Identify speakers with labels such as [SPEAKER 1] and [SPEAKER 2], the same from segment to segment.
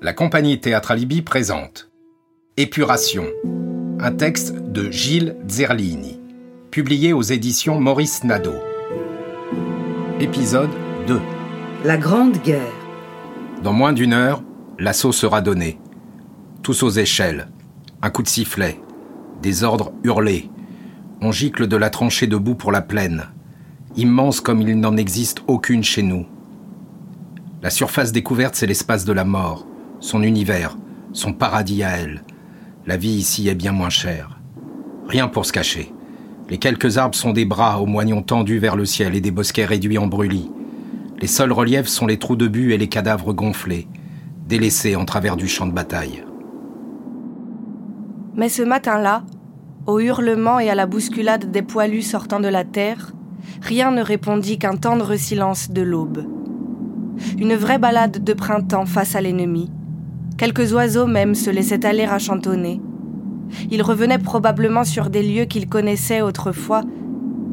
[SPEAKER 1] La compagnie Théâtre présente Épuration, un texte de Gilles Zerlini, publié aux éditions Maurice Nadeau. Épisode 2
[SPEAKER 2] La Grande Guerre.
[SPEAKER 1] Dans moins d'une heure, l'assaut sera donné. Tous aux échelles. Un coup de sifflet. Des ordres hurlés. On gicle de la tranchée debout pour la plaine. Immense comme il n'en existe aucune chez nous. La surface découverte, c'est l'espace de la mort son univers, son paradis à elle. La vie ici est bien moins chère. Rien pour se cacher. Les quelques arbres sont des bras aux moignons tendus vers le ciel et des bosquets réduits en brûlis. Les seuls reliefs sont les trous de but et les cadavres gonflés, délaissés en travers du champ de bataille.
[SPEAKER 3] Mais ce matin-là, au hurlement et à la bousculade des poilus sortant de la terre, rien ne répondit qu'un tendre silence de l'aube. Une vraie balade de printemps face à l'ennemi, Quelques oiseaux même se laissaient aller à chantonner. Ils revenaient probablement sur des lieux qu'ils connaissaient autrefois,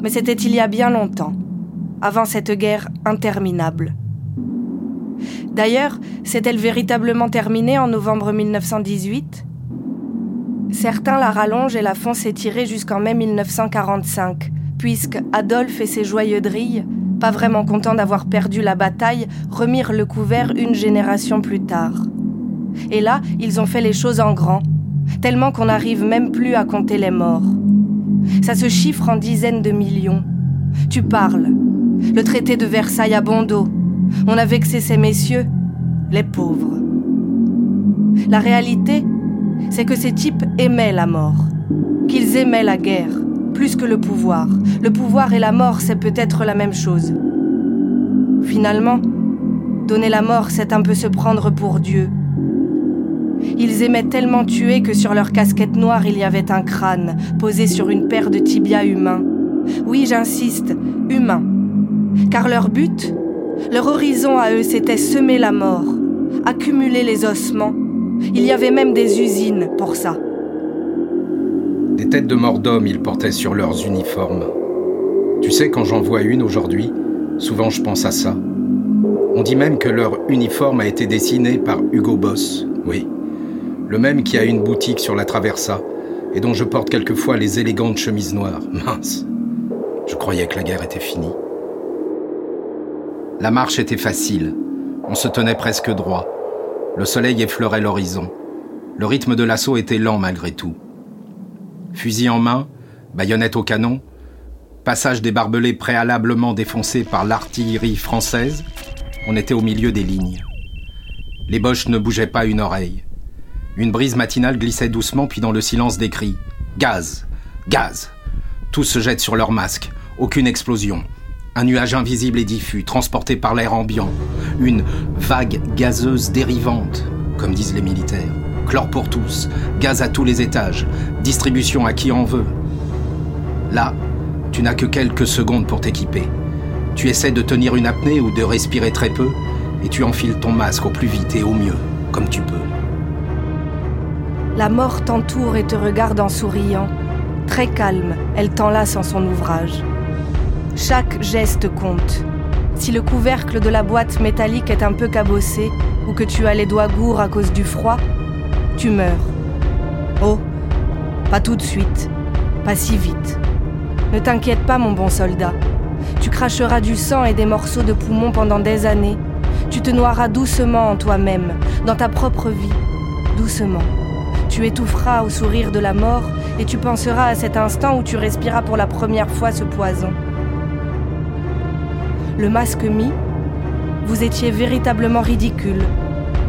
[SPEAKER 3] mais c'était il y a bien longtemps, avant cette guerre interminable. D'ailleurs, s'est-elle véritablement terminée en novembre 1918 Certains la rallongent et la font s'étirer jusqu'en mai 1945, puisque Adolphe et ses joyeux drilles, pas vraiment contents d'avoir perdu la bataille, remirent le couvert une génération plus tard. Et là, ils ont fait les choses en grand, tellement qu'on n'arrive même plus à compter les morts. Ça se chiffre en dizaines de millions. Tu parles. Le traité de Versailles à bon dos. On a vexé ces messieurs, les pauvres. La réalité, c'est que ces types aimaient la mort, qu'ils aimaient la guerre, plus que le pouvoir. Le pouvoir et la mort, c'est peut-être la même chose. Finalement, donner la mort, c'est un peu se prendre pour Dieu, ils aimaient tellement tuer que sur leur casquette noire il y avait un crâne, posé sur une paire de tibias humains. Oui, j'insiste, humains. Car leur but, leur horizon à eux, c'était semer la mort, accumuler les ossements. Il y avait même des usines pour ça.
[SPEAKER 1] Des têtes de mort d'hommes ils portaient sur leurs uniformes. Tu sais, quand j'en vois une aujourd'hui, souvent je pense à ça. On dit même que leur uniforme a été dessiné par Hugo Boss, oui le même qui a une boutique sur la Traversa, et dont je porte quelquefois les élégantes chemises noires. Mince, je croyais que la guerre était finie. La marche était facile, on se tenait presque droit. Le soleil effleurait l'horizon. Le rythme de l'assaut était lent malgré tout. Fusil en main, baïonnette au canon, passage des barbelés préalablement défoncés par l'artillerie française, on était au milieu des lignes. Les boches ne bougeaient pas une oreille. Une brise matinale glissait doucement, puis dans le silence des cris. Gaz Gaz Tous se jettent sur leurs masques. Aucune explosion. Un nuage invisible et diffus, transporté par l'air ambiant. Une vague gazeuse dérivante, comme disent les militaires. Chlore pour tous, gaz à tous les étages, distribution à qui en veut. Là, tu n'as que quelques secondes pour t'équiper. Tu essaies de tenir une apnée ou de respirer très peu, et tu enfiles ton masque au plus vite et au mieux, comme tu peux.
[SPEAKER 3] La mort t'entoure et te regarde en souriant. Très calme, elle t'enlace en son ouvrage. Chaque geste compte. Si le couvercle de la boîte métallique est un peu cabossé ou que tu as les doigts gourds à cause du froid, tu meurs. Oh, pas tout de suite, pas si vite. Ne t'inquiète pas, mon bon soldat. Tu cracheras du sang et des morceaux de poumon pendant des années. Tu te noieras doucement en toi-même, dans ta propre vie, doucement. Tu étoufferas au sourire de la mort et tu penseras à cet instant où tu respiras pour la première fois ce poison. Le masque mis, vous étiez véritablement ridicule.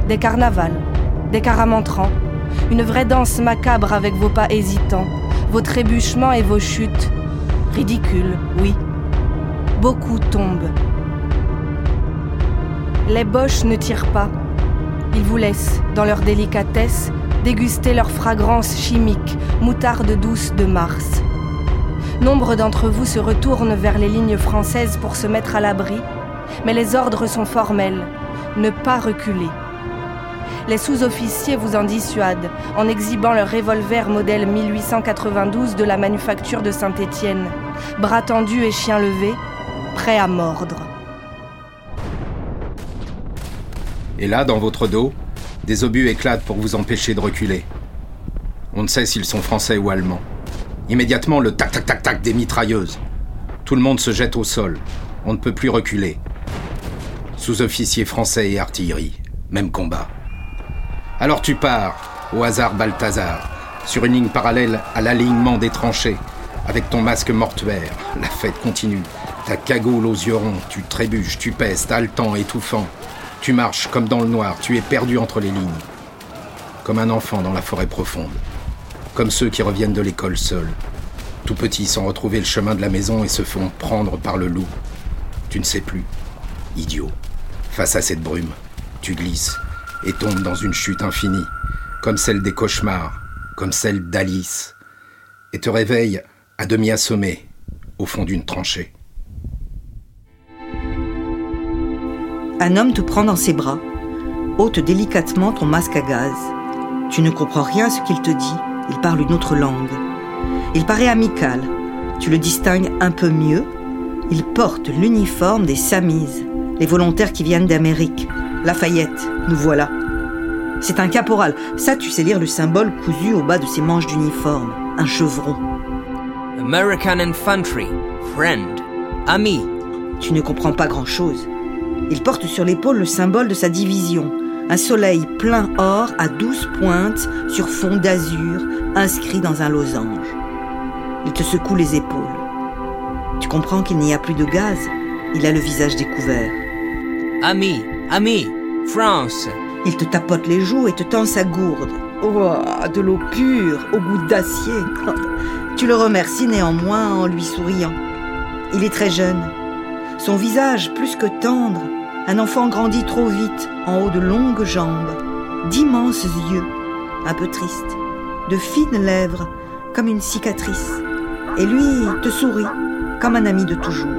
[SPEAKER 3] Des carnavals, des caramantrants, une vraie danse macabre avec vos pas hésitants, vos trébuchements et vos chutes. Ridicule, oui. Beaucoup tombent. Les boches ne tirent pas. Ils vous laissent, dans leur délicatesse, déguster leur fragrance chimique, moutarde douce de Mars. Nombre d'entre vous se retournent vers les lignes françaises pour se mettre à l'abri, mais les ordres sont formels, ne pas reculer. Les sous-officiers vous en dissuadent en exhibant leur revolver modèle 1892 de la manufacture de Saint-Étienne, bras tendus et chien levé, prêts à mordre.
[SPEAKER 1] Et là, dans votre dos, Des obus éclatent pour vous empêcher de reculer. On ne sait s'ils sont français ou allemands. Immédiatement, le tac-tac-tac-tac des mitrailleuses. Tout le monde se jette au sol. On ne peut plus reculer. Sous-officiers français et artillerie. Même combat. Alors tu pars, au hasard Balthazar, sur une ligne parallèle à l'alignement des tranchées, avec ton masque mortuaire. La fête continue. Ta cagoule aux yeux ronds, tu trébuches, tu pèses, haletant, étouffant. Tu marches comme dans le noir, tu es perdu entre les lignes. Comme un enfant dans la forêt profonde. Comme ceux qui reviennent de l'école seuls, tout petits sans retrouver le chemin de la maison et se font prendre par le loup. Tu ne sais plus. Idiot. Face à cette brume, tu glisses et tombes dans une chute infinie, comme celle des cauchemars, comme celle d'Alice, et te réveilles à demi assommé, au fond d'une tranchée.
[SPEAKER 2] Un homme te prend dans ses bras, ôte délicatement ton masque à gaz. Tu ne comprends rien à ce qu'il te dit, il parle une autre langue. Il paraît amical. Tu le distingues un peu mieux. Il porte l'uniforme des Samis, les volontaires qui viennent d'Amérique. Lafayette, nous voilà. C'est un caporal. Ça, tu sais lire le symbole cousu au bas de ses manches d'uniforme. Un chevron.
[SPEAKER 4] American Infantry. Friend. Ami.
[SPEAKER 2] Tu ne comprends pas grand-chose. Il porte sur l'épaule le symbole de sa division. Un soleil plein or à douze pointes sur fond d'azur inscrit dans un losange. Il te secoue les épaules. Tu comprends qu'il n'y a plus de gaz. Il a le visage découvert.
[SPEAKER 4] Ami, ami, France.
[SPEAKER 2] Il te tapote les joues et te tend sa gourde. Oh, de l'eau pure, au goût d'acier. Tu le remercies néanmoins en lui souriant. Il est très jeune. Son visage plus que tendre. Un enfant grandit trop vite, en haut de longues jambes. D'immenses yeux, un peu tristes. De fines lèvres, comme une cicatrice et lui te sourit, comme un ami de toujours.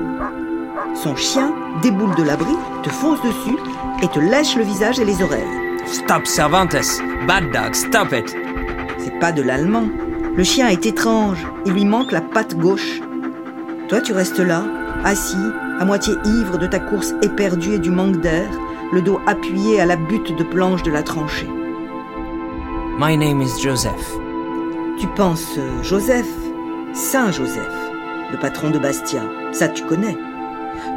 [SPEAKER 2] Son chien déboule de l'abri, te fonce dessus et te lèche le visage et les oreilles.
[SPEAKER 4] Stop, Cervantes. Bad dog, stop it.
[SPEAKER 2] C'est pas de l'allemand. Le chien est étrange, il lui manque la patte gauche. Toi, tu restes là, assis, à moitié ivre de ta course éperdue et du manque d'air, le dos appuyé à la butte de planche de la tranchée.
[SPEAKER 4] My name is Joseph.
[SPEAKER 2] Tu penses euh, Joseph, Saint Joseph, le patron de Bastia, ça tu connais.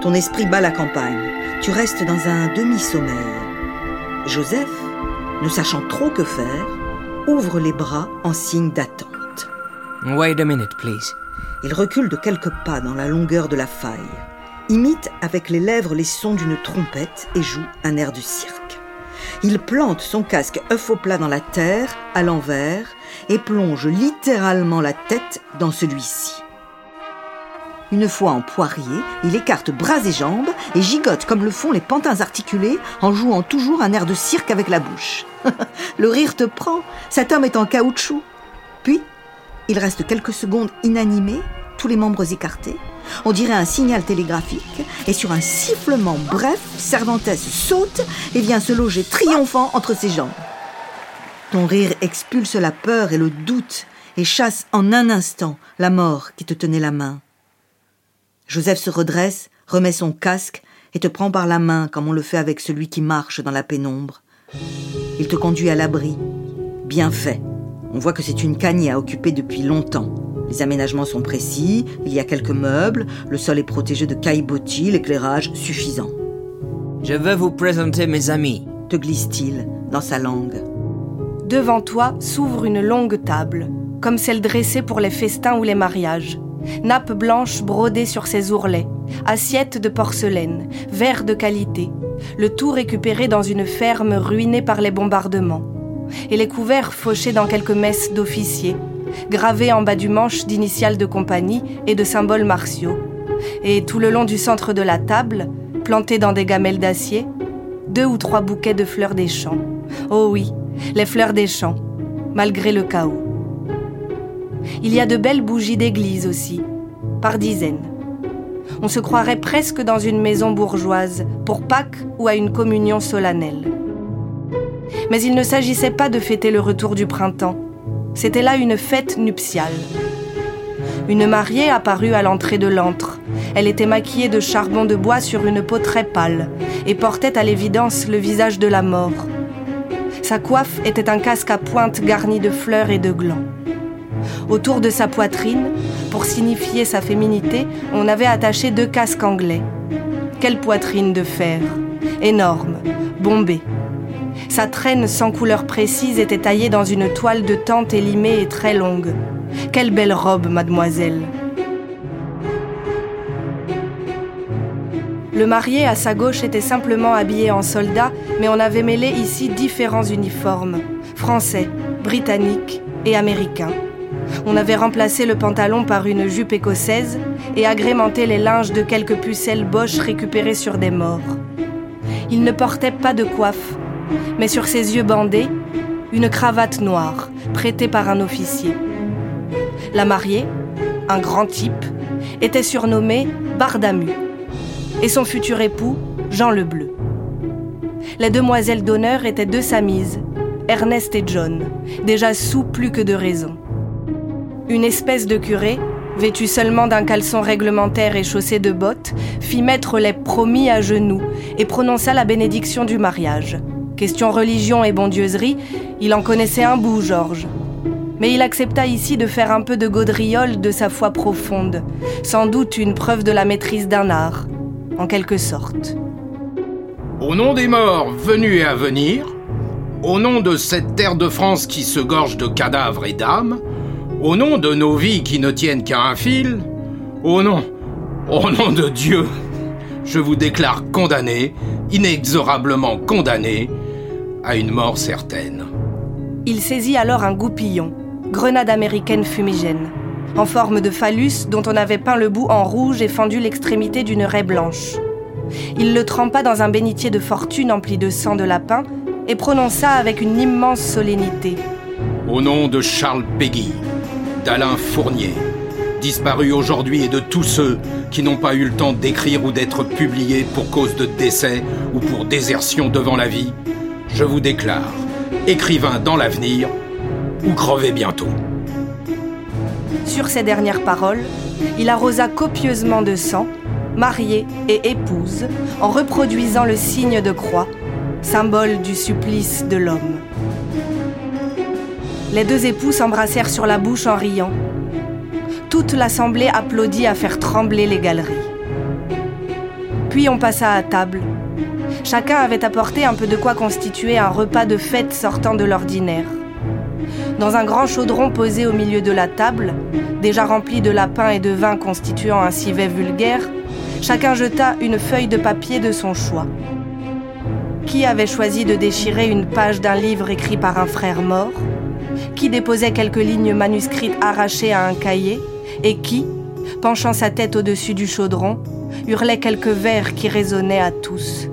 [SPEAKER 2] Ton esprit bat la campagne, tu restes dans un demi-sommeil. Joseph, ne sachant trop que faire, ouvre les bras en signe d'attente.
[SPEAKER 4] Wait a minute, please.
[SPEAKER 2] Il recule de quelques pas dans la longueur de la faille, imite avec les lèvres les sons d'une trompette et joue un air de cirque. Il plante son casque œuf au plat dans la terre, à l'envers, et plonge littéralement la tête dans celui-ci. Une fois en poirier, il écarte bras et jambes et gigote comme le font les pantins articulés en jouant toujours un air de cirque avec la bouche. le rire te prend, cet homme est en caoutchouc. Puis, il reste quelques secondes inanimé, tous les membres écartés. On dirait un signal télégraphique, et sur un sifflement bref, Cervantes saute et vient se loger triomphant entre ses jambes. Ton rire expulse la peur et le doute et chasse en un instant la mort qui te tenait la main. Joseph se redresse, remet son casque et te prend par la main comme on le fait avec celui qui marche dans la pénombre. Il te conduit à l'abri. Bien fait. On voit que c'est une cagne à occuper depuis longtemps. Les aménagements sont précis, il y a quelques meubles, le sol est protégé de caillebotis, l'éclairage suffisant.
[SPEAKER 4] Je veux vous présenter mes amis,
[SPEAKER 2] te glisse-t-il dans sa langue.
[SPEAKER 3] Devant toi s'ouvre une longue table, comme celle dressée pour les festins ou les mariages. Nappe blanche brodée sur ses ourlets, assiettes de porcelaine, verres de qualité, le tout récupéré dans une ferme ruinée par les bombardements, et les couverts fauchés dans quelques messes d'officiers, gravés en bas du manche d'initiales de compagnie et de symboles martiaux. Et tout le long du centre de la table, plantés dans des gamelles d'acier, deux ou trois bouquets de fleurs des champs. Oh oui, les fleurs des champs, malgré le chaos. Il y a de belles bougies d'église aussi, par dizaines. On se croirait presque dans une maison bourgeoise, pour Pâques ou à une communion solennelle. Mais il ne s'agissait pas de fêter le retour du printemps. C'était là une fête nuptiale. Une mariée apparut à l'entrée de l'antre. Elle était maquillée de charbon de bois sur une peau très pâle et portait à l'évidence le visage de la mort. Sa coiffe était un casque à pointe garni de fleurs et de glands. Autour de sa poitrine, pour signifier sa féminité, on avait attaché deux casques anglais. Quelle poitrine de fer Énorme, bombée. Sa traîne sans couleur précise était taillée dans une toile de tente élimée et très longue. Quelle belle robe, mademoiselle Le marié à sa gauche était simplement habillé en soldat, mais on avait mêlé ici différents uniformes, français, britanniques et américains. On avait remplacé le pantalon par une jupe écossaise et agrémenté les linges de quelques pucelles boches récupérées sur des morts. Il ne portait pas de coiffe, mais sur ses yeux bandés, une cravate noire prêtée par un officier. La mariée, un grand type, était surnommée Bardamu et son futur époux, Jean le Bleu. Les demoiselles d'honneur étaient deux Samises, Ernest et John, déjà sous plus que de raison. Une espèce de curé, vêtu seulement d'un caleçon réglementaire et chaussé de bottes, fit mettre les promis à genoux et prononça la bénédiction du mariage. Question religion et bondieuserie, il en connaissait un bout, Georges. Mais il accepta ici de faire un peu de gaudriole de sa foi profonde, sans doute une preuve de la maîtrise d'un art, en quelque sorte.
[SPEAKER 1] Au nom des morts venus et à venir, au nom de cette terre de France qui se gorge de cadavres et d'âmes, au nom de nos vies qui ne tiennent qu'à un fil, au nom, au nom de Dieu, je vous déclare condamné, inexorablement condamné, à une mort certaine.
[SPEAKER 3] Il saisit alors un goupillon, grenade américaine fumigène en forme de phallus dont on avait peint le bout en rouge et fendu l'extrémité d'une raie blanche. Il le trempa dans un bénitier de fortune empli de sang de lapin et prononça avec une immense solennité.
[SPEAKER 1] Au nom de Charles Péguy, d'Alain Fournier, disparu aujourd'hui et de tous ceux qui n'ont pas eu le temps d'écrire ou d'être publiés pour cause de décès ou pour désertion devant la vie, je vous déclare, écrivain dans l'avenir ou crevez bientôt.
[SPEAKER 3] Sur ces dernières paroles, il arrosa copieusement de sang, marié et épouse, en reproduisant le signe de croix, symbole du supplice de l'homme. Les deux époux s'embrassèrent sur la bouche en riant. Toute l'assemblée applaudit à faire trembler les galeries. Puis on passa à table. Chacun avait apporté un peu de quoi constituer un repas de fête sortant de l'ordinaire. Dans un grand chaudron posé au milieu de la table, déjà rempli de lapins et de vin constituant un civet vulgaire, chacun jeta une feuille de papier de son choix. Qui avait choisi de déchirer une page d'un livre écrit par un frère mort? Qui déposait quelques lignes manuscrites arrachées à un cahier? Et qui, penchant sa tête au-dessus du chaudron, hurlait quelques vers qui résonnaient à tous?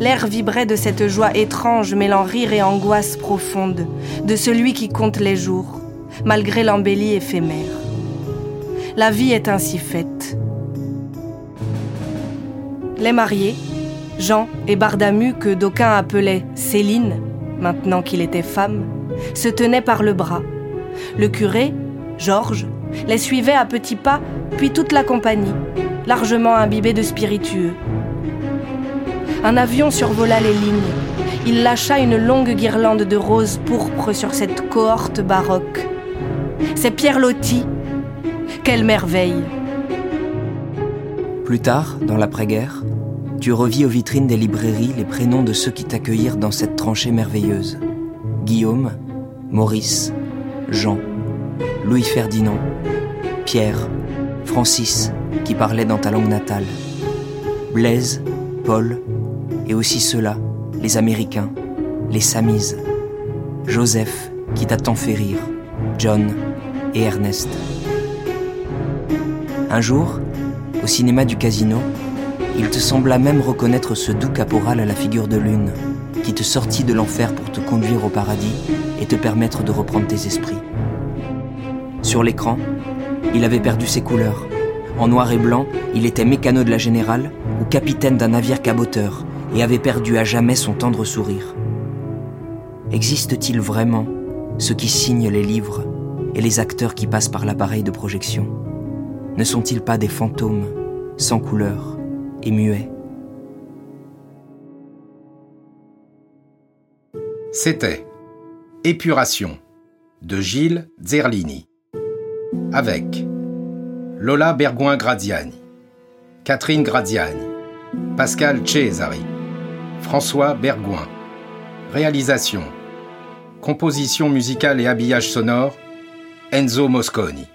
[SPEAKER 3] L'air vibrait de cette joie étrange mêlant rire et angoisse profonde, de celui qui compte les jours, malgré l'embellie éphémère. La vie est ainsi faite. Les mariés, Jean et Bardamu, que d'aucuns appelaient Céline, maintenant qu'il était femme, se tenaient par le bras. Le curé, Georges, les suivait à petits pas, puis toute la compagnie, largement imbibée de spiritueux. Un avion survola les lignes. Il lâcha une longue guirlande de roses pourpres sur cette cohorte baroque. C'est Pierre Loti. Quelle merveille
[SPEAKER 4] Plus tard, dans l'après-guerre, tu revis aux vitrines des librairies les prénoms de ceux qui t'accueillirent dans cette tranchée merveilleuse. Guillaume, Maurice, Jean, Louis-Ferdinand, Pierre, Francis, qui parlait dans ta langue natale, Blaise, Paul, et aussi ceux-là, les Américains, les Samis, Joseph, qui t'a tant fait rire, John et Ernest. Un jour, au cinéma du casino, il te sembla même reconnaître ce doux caporal à la figure de lune, qui te sortit de l'enfer pour te conduire au paradis et te permettre de reprendre tes esprits. Sur l'écran, il avait perdu ses couleurs. En noir et blanc, il était mécano de la générale ou capitaine d'un navire caboteur, et avait perdu à jamais son tendre sourire. Existe-t-il vraiment ceux qui signent les livres et les acteurs qui passent par l'appareil de projection? Ne sont-ils pas des fantômes, sans couleur et muets?
[SPEAKER 1] C'était Épuration de Gilles Zerlini avec Lola Bergoin-Gradiani, Catherine Gradiani, Pascal Cesari, François Bergoin. Réalisation, composition musicale et habillage sonore, Enzo Mosconi.